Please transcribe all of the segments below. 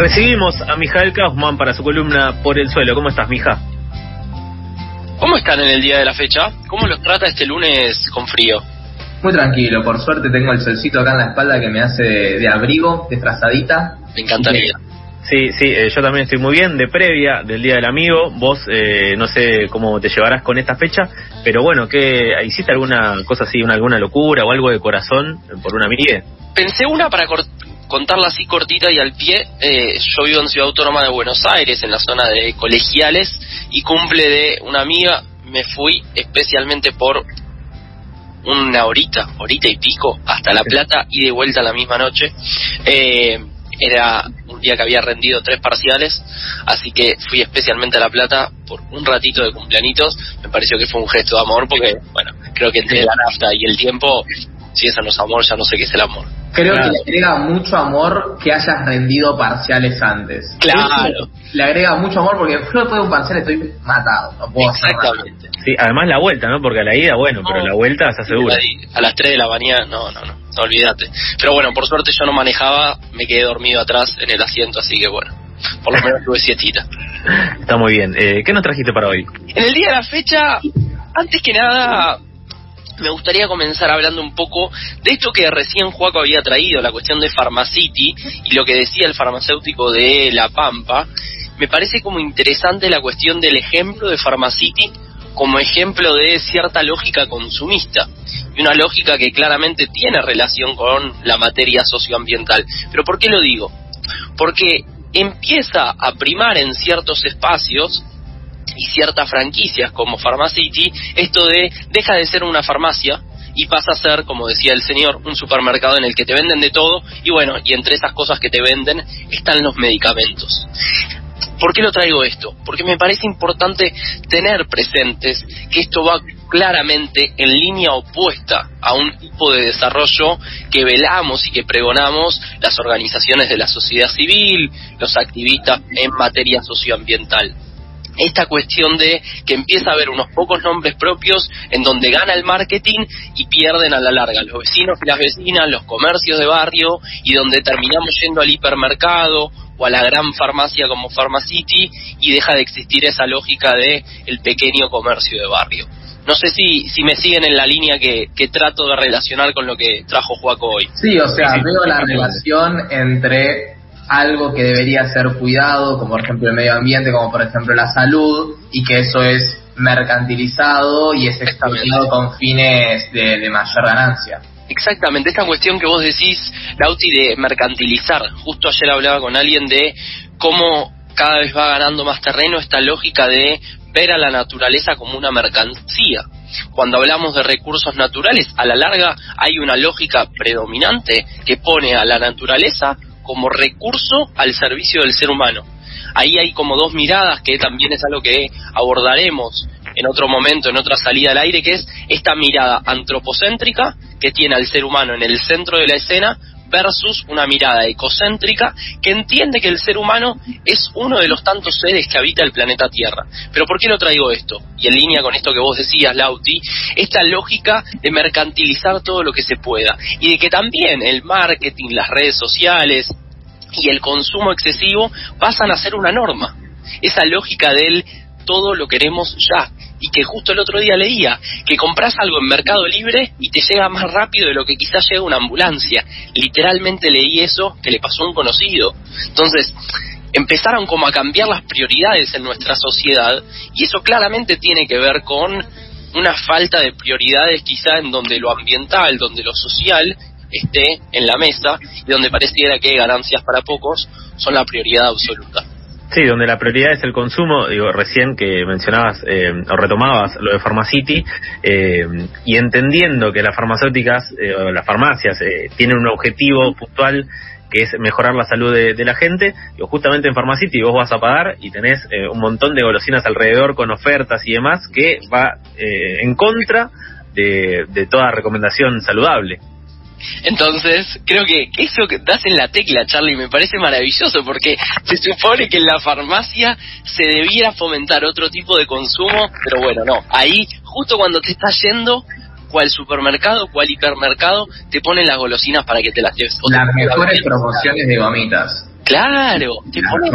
Recibimos a Mijael Kaufman para su columna Por el Suelo. ¿Cómo estás, Mija? ¿Cómo están en el día de la fecha? ¿Cómo los trata este lunes con frío? Muy tranquilo, por suerte tengo el solcito acá en la espalda que me hace de, abrigo, de frazadita. Me encantaría. Sí, sí, eh, yo también estoy muy bien, de previa del Día del Amigo. Vos, eh, no sé cómo te llevarás con esta fecha, pero bueno, ¿qué, ¿hiciste alguna cosa así, una, alguna locura o algo de corazón por una amiga? Pensé una para contarla así cortita y al pie. Eh, yo vivo en Ciudad Autónoma de Buenos Aires, en la zona de colegiales, y cumple de una amiga. Me fui especialmente por una horita, horita y pico, hasta La Plata y de vuelta la misma noche. Eh, era un día que había rendido tres parciales, así que fui especialmente a La Plata por un ratito de cumpleañitos. Me pareció que fue un gesto de amor porque, bueno, creo que entre la nafta y el tiempo, si eso no es amor, ya no sé qué es el amor. Creo que le agrega mucho amor que hayas rendido parciales antes. Claro. le agrega mucho amor porque después de un parcial estoy matado. No puedo Exactamente. Sí, además la vuelta, ¿no? Porque a la ida, bueno, pero la vuelta se asegura. A las 3 de la mañana, no, no, no, no olvídate. Pero bueno, por suerte yo no manejaba, me quedé dormido atrás en el asiento, así que bueno, por lo menos tuve sietita. Está muy bien. Eh, ¿Qué nos trajiste para hoy? En el día de la fecha, antes que nada, me gustaría comenzar hablando un poco de esto que recién Juaco había traído, la cuestión de Pharmacity y lo que decía el farmacéutico de La Pampa. Me parece como interesante la cuestión del ejemplo de Pharmacity como ejemplo de cierta lógica consumista y una lógica que claramente tiene relación con la materia socioambiental. Pero ¿por qué lo digo? Porque empieza a primar en ciertos espacios y ciertas franquicias como Pharmacity, esto de deja de ser una farmacia y pasa a ser, como decía el señor, un supermercado en el que te venden de todo y bueno, y entre esas cosas que te venden están los medicamentos. ¿Por qué lo traigo esto? Porque me parece importante tener presentes que esto va claramente en línea opuesta a un tipo de desarrollo que velamos y que pregonamos las organizaciones de la sociedad civil, los activistas en materia socioambiental esta cuestión de que empieza a haber unos pocos nombres propios en donde gana el marketing y pierden a la larga los vecinos y las vecinas, los comercios de barrio y donde terminamos yendo al hipermercado o a la gran farmacia como Pharmacity y deja de existir esa lógica de el pequeño comercio de barrio. No sé si, si me siguen en la línea que, que trato de relacionar con lo que trajo Juaco hoy. Sí, o sea, veo la relación entre algo que debería ser cuidado, como por ejemplo el medio ambiente, como por ejemplo la salud, y que eso es mercantilizado y es explotado con fines de, mayor ganancia. Exactamente, esta cuestión que vos decís, Lauti, de mercantilizar. Justo ayer hablaba con alguien de cómo cada vez va ganando más terreno esta lógica de ver a la naturaleza como una mercancía. Cuando hablamos de recursos naturales, a la larga hay una lógica predominante que pone a la naturaleza como recurso al servicio del ser humano. Ahí hay como dos miradas que también es algo que abordaremos en otro momento, en otra salida al aire, que es esta mirada antropocéntrica que tiene al ser humano en el centro de la escena versus una mirada ecocéntrica que entiende que el ser humano es uno de los tantos seres que habita el planeta Tierra. Pero ¿por qué lo traigo esto? Y en línea con esto que vos decías, Lauti, esta lógica de mercantilizar todo lo que se pueda y de que también el marketing, las redes sociales y el consumo excesivo pasan a ser una norma. Esa lógica del todo lo queremos ya, y que justo el otro día leía que compras algo en Mercado Libre y te llega más rápido de lo que quizás llega una ambulancia. Literalmente leí eso que le pasó a un conocido. Entonces, empezaron como a cambiar las prioridades en nuestra sociedad y eso claramente tiene que ver con una falta de prioridades quizá en donde lo ambiental, donde lo social esté en la mesa y donde pareciera que ganancias para pocos son la prioridad absoluta. Sí, donde la prioridad es el consumo, digo, recién que mencionabas eh, o retomabas lo de Pharmacity, eh, y entendiendo que las farmacéuticas eh, o las farmacias tienen un objetivo puntual que es mejorar la salud de, la gente, digo, justamente en Pharmacity vos vas a pagar y tenés un montón de golosinas alrededor con ofertas y demás que va en contra de toda recomendación saludable. Entonces, creo que eso que das en la tecla, Charlie, me parece maravilloso porque se supone que en la farmacia se debiera fomentar otro tipo de consumo, pero bueno, no. Ahí, justo cuando te estás yendo, cuál supermercado, cuál hipermercado te ponen las golosinas para que te las lleves. Las mejores promociones de gomitas. Claro, te ponen,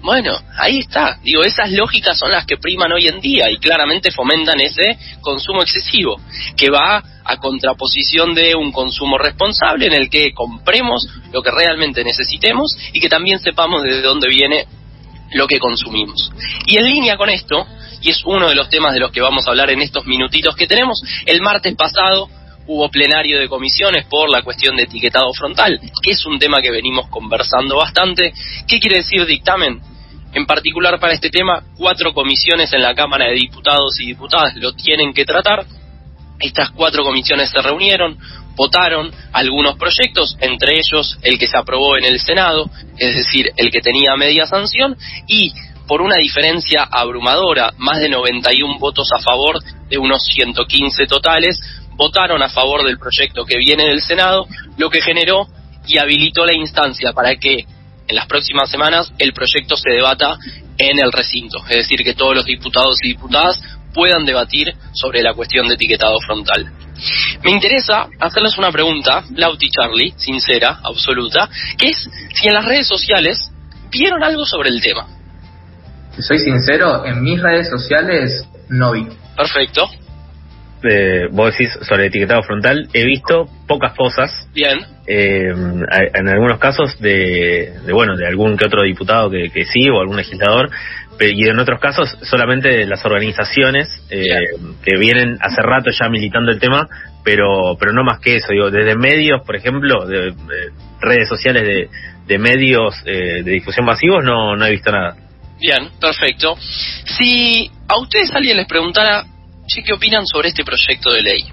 bueno, ahí está. Digo, esas lógicas son las que priman hoy en día y claramente fomentan ese consumo excesivo, que va a contraposición de un consumo responsable en el que compremos lo que realmente necesitemos y que también sepamos de dónde viene lo que consumimos. Y en línea con esto, y es uno de los temas de los que vamos a hablar en estos minutitos que tenemos, el martes pasado hubo plenario de comisiones por la cuestión de etiquetado frontal, que es un tema que venimos conversando bastante. ¿Qué quiere decir dictamen? En particular para este tema, cuatro comisiones en la Cámara de Diputados y Diputadas lo tienen que tratar. Estas cuatro comisiones se reunieron, votaron algunos proyectos, entre ellos el que se aprobó en el Senado, es decir, el que tenía media sanción, y por una diferencia abrumadora, más de 91 votos a favor de unos 115 totales, votaron a favor del proyecto que viene del Senado, lo que generó y habilitó la instancia para que en las próximas semanas el proyecto se debata en el recinto, es decir, que todos los diputados y diputadas puedan debatir sobre la cuestión de etiquetado frontal. Me interesa hacerles una pregunta, Lauti Charlie, sincera, absoluta, que es si en las redes sociales vieron algo sobre el tema. Soy sincero, en mis redes sociales no vi. Perfecto. Eh, vos decís sobre etiquetado frontal, he visto pocas cosas. Bien. Eh, en algunos casos de, bueno, de algún que otro diputado que, que sí o algún legislador, y en otros casos solamente las organizaciones eh, que vienen hace rato ya militando el tema, pero pero no más que eso, digo, desde medios, por ejemplo, de, redes sociales de, de medios eh, de difusión masivos, no, no he visto nada. Bien, perfecto. Si a ustedes alguien les preguntara, ¿qué opinan sobre este proyecto de ley?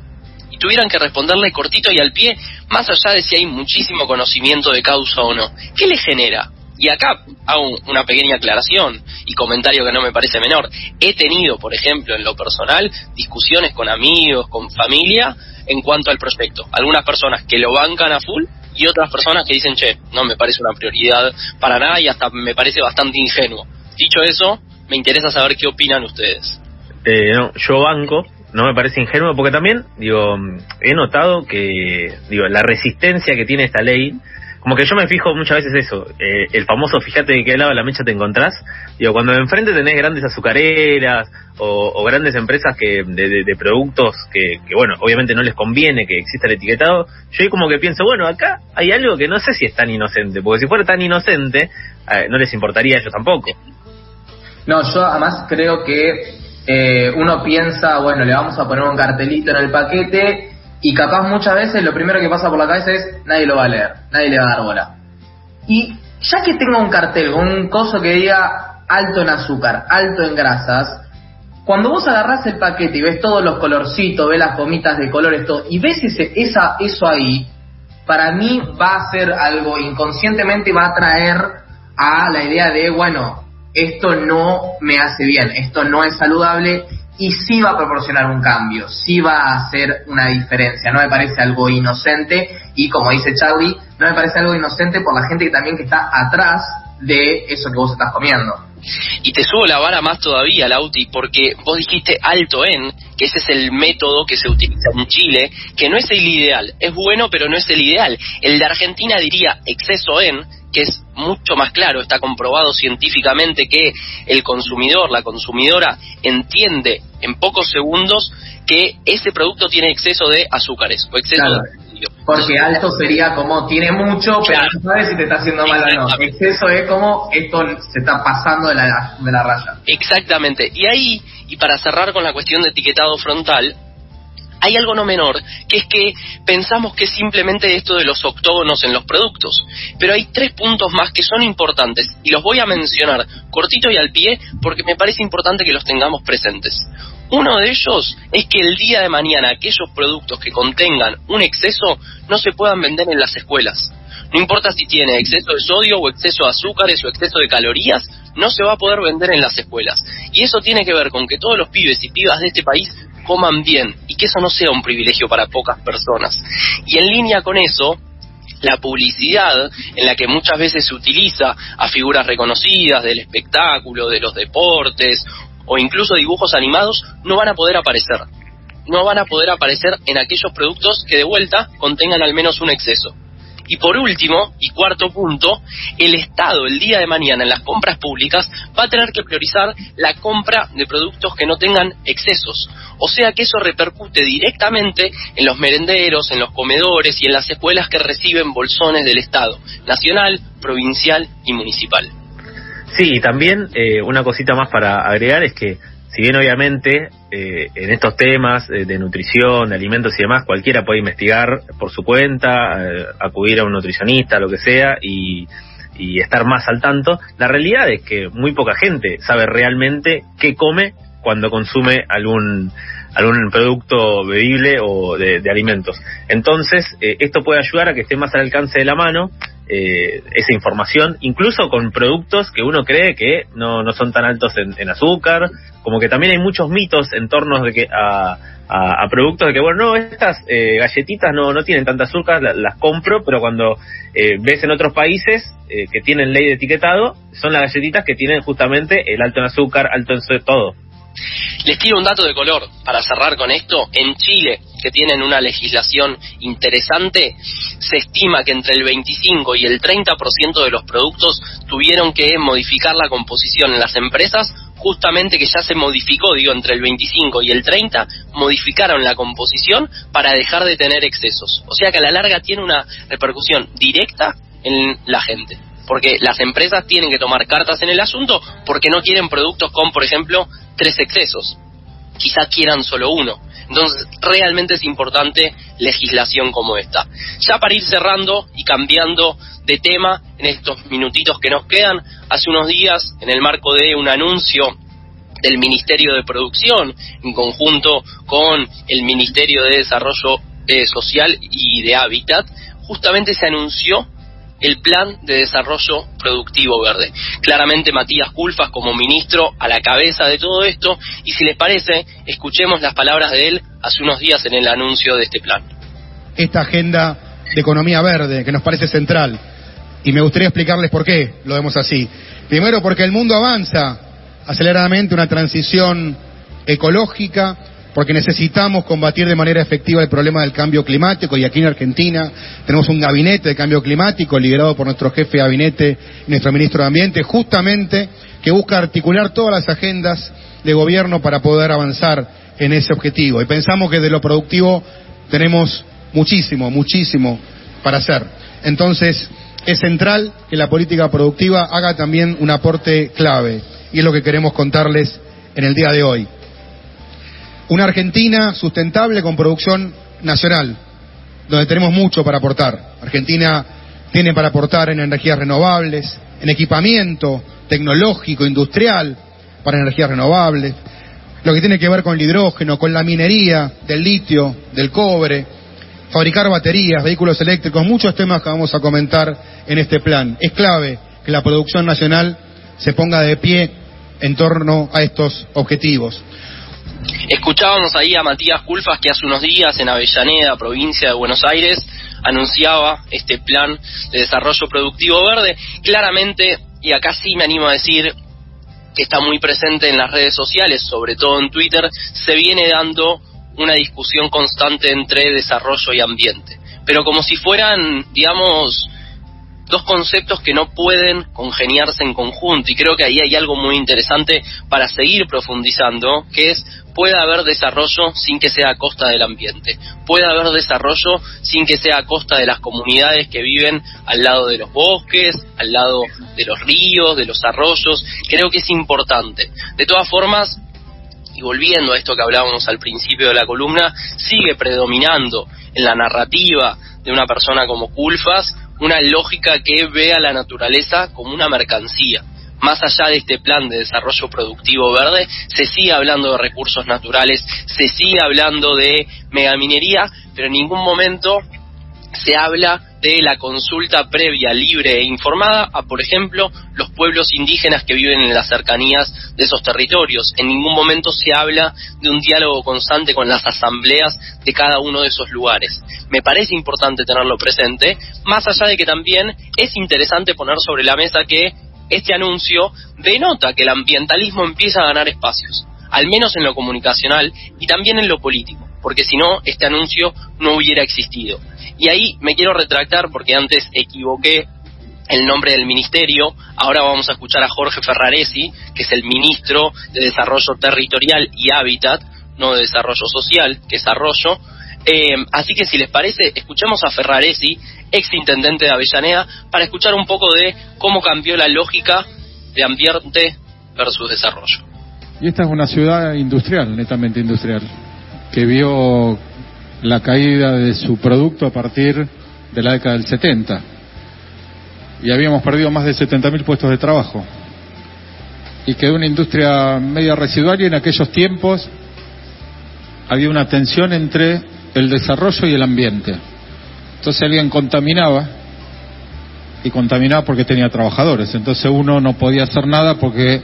Y tuvieran que responderle cortito y al pie, más allá de si hay muchísimo conocimiento de causa o no, ¿qué le genera? Y acá hago una pequeña aclaración y comentario que no me parece menor. He tenido, por ejemplo, en lo personal, discusiones con amigos, con familia, en cuanto al proyecto. Algunas personas que lo bancan a full y otras personas que dicen, che, no me parece una prioridad para nada y hasta me parece bastante ingenuo. Dicho eso, me interesa saber qué opinan ustedes. Eh, no, yo banco, no me parece ingenuo porque también, digo, he notado que, digo, la resistencia que tiene esta ley como que yo me fijo muchas veces eso, eh, el famoso fíjate de qué lado de la mecha te encontrás, digo, cuando enfrente tenés grandes azucareras o, grandes empresas que de, productos que, que, bueno, obviamente no les conviene que exista el etiquetado, yo como que pienso, bueno, acá hay algo que no sé si es tan inocente, porque si fuera tan inocente, eh, no les importaría a ellos tampoco. No, yo además creo que eh, uno piensa, bueno, le vamos a poner un cartelito en el paquete y capaz muchas veces lo primero que pasa por la cabeza es nadie lo va a leer, nadie le va a dar bola. Y ya que tenga un cartel un coso que diga alto en azúcar, alto en grasas, cuando vos agarrás el paquete y ves todos los colorcitos, ves las gomitas de colores, todo, y ves ese, esa, eso ahí, para mí va a ser algo inconscientemente va a traer a la idea de, bueno, esto no me hace bien, esto no es saludable y sí va a proporcionar un cambio, sí va a hacer una diferencia. No me parece algo inocente y como dice Charlie, no me parece algo inocente por la gente que también que está atrás de eso que vos estás comiendo. Y te subo la vara más todavía, Lauti, porque vos dijiste alto en, que ese es el método que se utiliza en Chile, que no es el ideal. Es bueno, pero no es el ideal. El de Argentina diría exceso en, que es mucho más claro, está comprobado científicamente que el consumidor, la consumidora, entiende en pocos segundos que ese producto tiene exceso de azúcares o exceso de porque alto sería como tiene mucho, pero no sabes si te está haciendo mal o no. Exceso es como esto se está pasando de la, de la raya. Exactamente. Y ahí, y para cerrar con la cuestión de etiquetado frontal, hay algo no menor, que es que pensamos que es simplemente esto de los octógonos en los productos. Pero hay tres puntos más que son importantes y los voy a mencionar cortito y al pie porque me parece importante que los tengamos presentes. Uno de ellos es que el día de mañana aquellos productos que contengan un exceso no se puedan vender en las escuelas. No importa si tiene exceso de sodio o exceso de azúcares o exceso de calorías, no se va a poder vender en las escuelas. Y eso tiene que ver con que todos los pibes y pibas de este país coman bien y que eso no sea un privilegio para pocas personas. Y en línea con eso, la publicidad en la que muchas veces se utiliza a figuras reconocidas del espectáculo, de los deportes o incluso dibujos animados no van a poder aparecer. no van a poder aparecer en aquellos productos que de vuelta contengan al menos un exceso. Y por último, y cuarto punto, el Estado el día de mañana en las compras públicas va a tener que priorizar la compra de productos que no tengan excesos. O sea que eso repercute directamente en los merenderos, en los comedores y en las escuelas que reciben bolsones del Estado, nacional, provincial y municipal. Sí, y también eh, una cosita más para agregar es que si bien obviamente eh, en estos temas eh, de nutrición, de alimentos y demás, cualquiera puede investigar por su cuenta, eh, acudir a un nutricionista, lo que sea, y, y estar más al tanto, la realidad es que muy poca gente sabe realmente qué come cuando consume algún algún producto bebible o de, alimentos. Entonces, esto puede ayudar a que esté más al alcance de la mano eh, esa información, incluso con productos que uno cree que no, no son tan altos en, azúcar, como que también hay muchos mitos en torno de que a, a, productos de que, bueno, no, estas eh, galletitas no, no tienen tanta azúcar, las compro, pero cuando eh, ves en otros países eh, que tienen ley de etiquetado, son las galletitas que tienen justamente el alto en azúcar, alto en todo. Les tiro un dato de color para cerrar con esto. En Chile, que tienen una legislación interesante, se estima que entre el 25 y el 30% de los productos tuvieron que modificar la composición en las empresas justamente que ya se modificó, digo, entre el 25 y el 30, modificaron la composición para dejar de tener excesos. O sea que a la larga tiene una repercusión directa en la gente. Porque las empresas tienen que tomar cartas en el asunto porque no quieren productos con, por ejemplo, tres excesos. Quizás quieran solo uno. Entonces, realmente es importante legislación como esta. Ya para ir cerrando y cambiando de tema en estos minutitos que nos quedan, hace unos días, en el marco de un anuncio del Ministerio de Producción, en conjunto con el Ministerio de Desarrollo eh, Social y de Hábitat, justamente se anunció el Plan de Desarrollo Productivo Verde. Claramente Matías Culfas como ministro a la cabeza de todo esto y si les parece, escuchemos las palabras de él hace unos días en el anuncio de este plan. Esta agenda de economía verde que nos parece central y me gustaría explicarles por qué lo vemos así. Primero porque el mundo avanza aceleradamente una transición ecológica porque necesitamos combatir de manera efectiva el problema del cambio climático y aquí en Argentina tenemos un gabinete de cambio climático liderado por nuestro jefe de gabinete nuestro ministro de Ambiente, justamente que busca articular todas las agendas de gobierno para poder avanzar en ese objetivo. Y pensamos que de lo productivo tenemos muchísimo, muchísimo para hacer. Entonces, es central que la política productiva haga también un aporte clave y es lo que queremos contarles en el día de hoy una Argentina sustentable con producción nacional, donde tenemos mucho para aportar. Argentina tiene para aportar en energías renovables, en equipamiento tecnológico, industrial, para energías renovables, lo que tiene que ver con el hidrógeno, con la minería del litio, del cobre, fabricar baterías, vehículos eléctricos, muchos temas que vamos a comentar en este plan. Es clave que la producción nacional se ponga de pie en torno a estos objetivos. Escuchábamos ahí a Matías Culfas que hace unos días en Avellaneda, provincia de Buenos Aires, anunciaba este plan de desarrollo productivo verde. Claramente, y acá sí me animo a decir que está muy presente en las redes sociales, sobre todo en Twitter, se viene dando una discusión constante entre desarrollo y ambiente. Pero como si fueran, digamos, dos conceptos que no pueden congeniarse en conjunto y creo que ahí hay algo muy interesante para seguir profundizando, que es puede haber desarrollo sin que sea a costa del ambiente, puede haber desarrollo sin que sea a costa de las comunidades que viven al lado de los bosques, al lado de los ríos, de los arroyos, creo que es importante. De todas formas, y volviendo a esto que hablábamos al principio de la columna, sigue predominando en la narrativa de una persona como Culfas una lógica que ve a la naturaleza como una mercancía. Más allá de este plan de desarrollo productivo verde, se sigue hablando de recursos naturales, se sigue hablando de megaminería, pero en ningún momento se habla de la consulta previa, libre e informada a, por ejemplo, los pueblos indígenas que viven en las cercanías de esos territorios. En ningún momento se habla de un diálogo constante con las asambleas de cada uno de esos lugares. Me parece importante tenerlo presente, más allá de que también es interesante poner sobre la mesa que este anuncio denota que el ambientalismo empieza a ganar espacios, al menos en lo comunicacional y también en lo político porque si no, este anuncio no hubiera existido. Y ahí me quiero retractar porque antes equivoqué el nombre del ministerio. Ahora vamos a escuchar a Jorge Ferraresi, que es el ministro de Desarrollo Territorial y Hábitat, no de Desarrollo Social, que es Arroyo. Eh, así que si les parece, escuchemos a Ferraresi, ex intendente de Avellaneda, para escuchar un poco de cómo cambió la lógica de ambiente versus desarrollo. Y esta es una ciudad industrial, netamente industrial, que vio la caída de su producto a partir de la década del 70. Y habíamos perdido más de 70.000 puestos de trabajo. Y quedó una industria media residual en aquellos tiempos había una tensión entre el desarrollo y el ambiente. Entonces alguien contaminaba y contaminaba porque tenía trabajadores. Entonces uno no podía hacer nada porque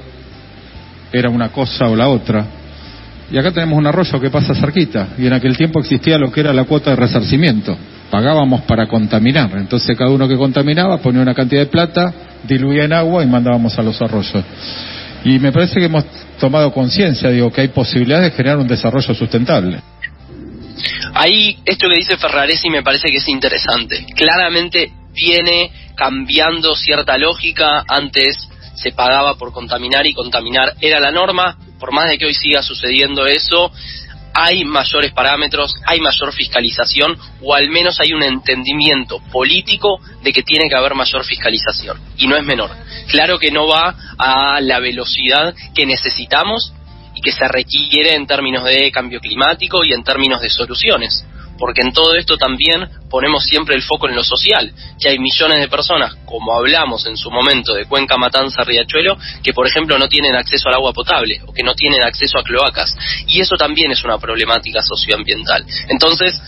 era una cosa o la otra. Y acá tenemos un arroyo que pasa cerquita y en aquel tiempo existía lo que era la cuota de resarcimiento. Pagábamos para contaminar. Entonces cada uno que contaminaba ponía una cantidad de plata, diluía en agua y mandábamos a los arroyos. Y me parece que hemos tomado conciencia, digo, que hay posibilidades de generar un desarrollo sustentable. Ahí, esto que dice Ferraresi me parece que es interesante. Claramente viene cambiando cierta lógica. Antes se pagaba por contaminar y contaminar era la norma. Por más de que hoy siga sucediendo eso, hay mayores parámetros, hay mayor fiscalización o al menos hay un entendimiento político de que tiene que haber mayor fiscalización y no es menor. Claro que no va a la velocidad que necesitamos y que se requiere en términos de cambio climático y en términos de soluciones. Porque en todo esto también ponemos siempre el foco en lo social, que hay millones de personas, como hablamos en su momento de Cuenca, Matanza, Riachuelo, que por ejemplo no tienen acceso al agua potable o que no tienen acceso a cloacas. Y eso también es una problemática socioambiental. Entonces,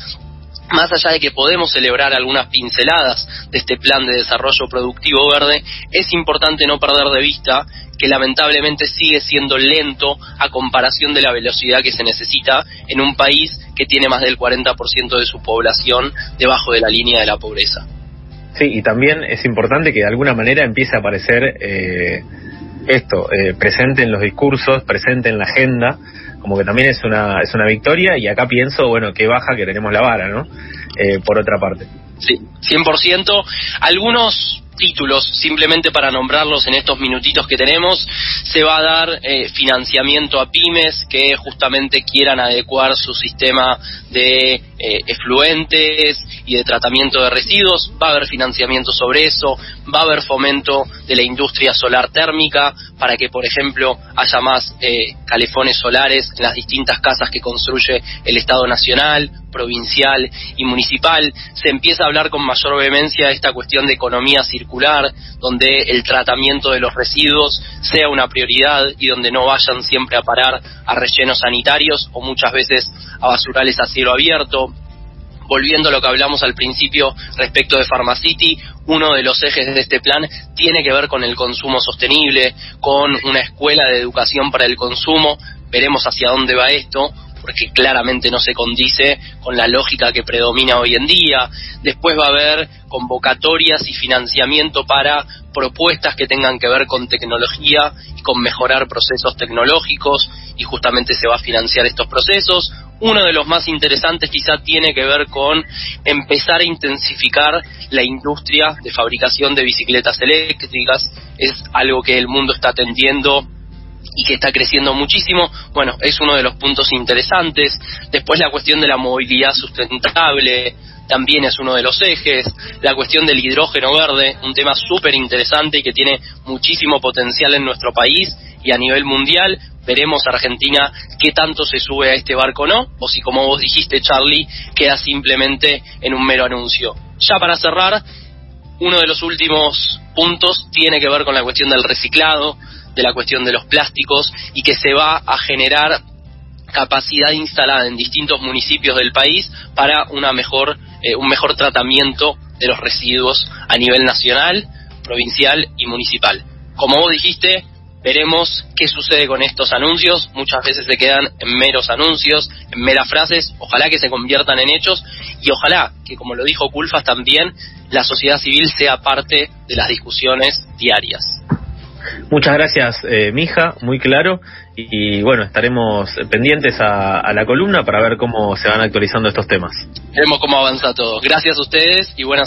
más allá de que podemos celebrar algunas pinceladas de este plan de desarrollo productivo verde, es importante no perder de vista que lamentablemente sigue siendo lento a comparación de la velocidad que se necesita en un país que tiene más del 40% de su población debajo de la línea de la pobreza. Sí, y también es importante que de alguna manera empiece a aparecer eh, esto, eh, presente en los discursos, presente en la agenda, como que también es una, es una victoria y acá pienso, bueno, qué baja que tenemos la vara, ¿no? Eh, por otra parte. Sí, 100%. Algunos títulos, simplemente para nombrarlos en estos minutitos que tenemos, se va a dar eh, financiamiento a pymes que justamente quieran adecuar su sistema de eh, efluentes y de tratamiento de residuos, va a haber financiamiento sobre eso, va a haber fomento de la industria solar térmica para que, por ejemplo, haya más eh, calefones solares en las distintas casas que construye el Estado Nacional, provincial y municipal. Se empieza a hablar con mayor vehemencia de esta cuestión de economía circular, donde el tratamiento de los residuos sea una prioridad y donde no vayan siempre a parar a rellenos sanitarios o muchas veces a basurales a cielo abierto volviendo a lo que hablamos al principio respecto de Pharmacity, uno de los ejes de este plan tiene que ver con el consumo sostenible, con una escuela de educación para el consumo. Veremos hacia dónde va esto, porque claramente no se condice con la lógica que predomina hoy en día. Después va a haber convocatorias y financiamiento para propuestas que tengan que ver con tecnología y con mejorar procesos tecnológicos y justamente se va a financiar estos procesos. Uno de los más interesantes quizá tiene que ver con empezar a intensificar la industria de fabricación de bicicletas eléctricas. Es algo que el mundo está atendiendo y que está creciendo muchísimo, bueno, es uno de los puntos interesantes. Después la cuestión de la movilidad sustentable también es uno de los ejes. La cuestión del hidrógeno verde, un tema súper interesante y que tiene muchísimo potencial en nuestro país y a nivel mundial. Veremos Argentina qué tanto se sube a este barco o no, o si como vos dijiste Charlie, queda simplemente en un mero anuncio. Ya para cerrar, uno de los últimos puntos tiene que ver con la cuestión del reciclado, de la cuestión de los plásticos y que se va a generar capacidad instalada en distintos municipios del país para una mejor, eh, un mejor tratamiento de los residuos a nivel nacional, provincial y municipal. Como vos dijiste, veremos qué sucede con estos anuncios. Muchas veces se quedan en meros anuncios, en meras frases. Ojalá que se conviertan en hechos y ojalá que, como lo dijo Culfas también, la sociedad civil sea parte de las discusiones diarias. Muchas gracias, eh, Mija, muy claro. y, bueno, estaremos pendientes a, a, la columna para ver cómo se van actualizando estos temas. Veremos cómo avanza todo. Gracias a ustedes y buenas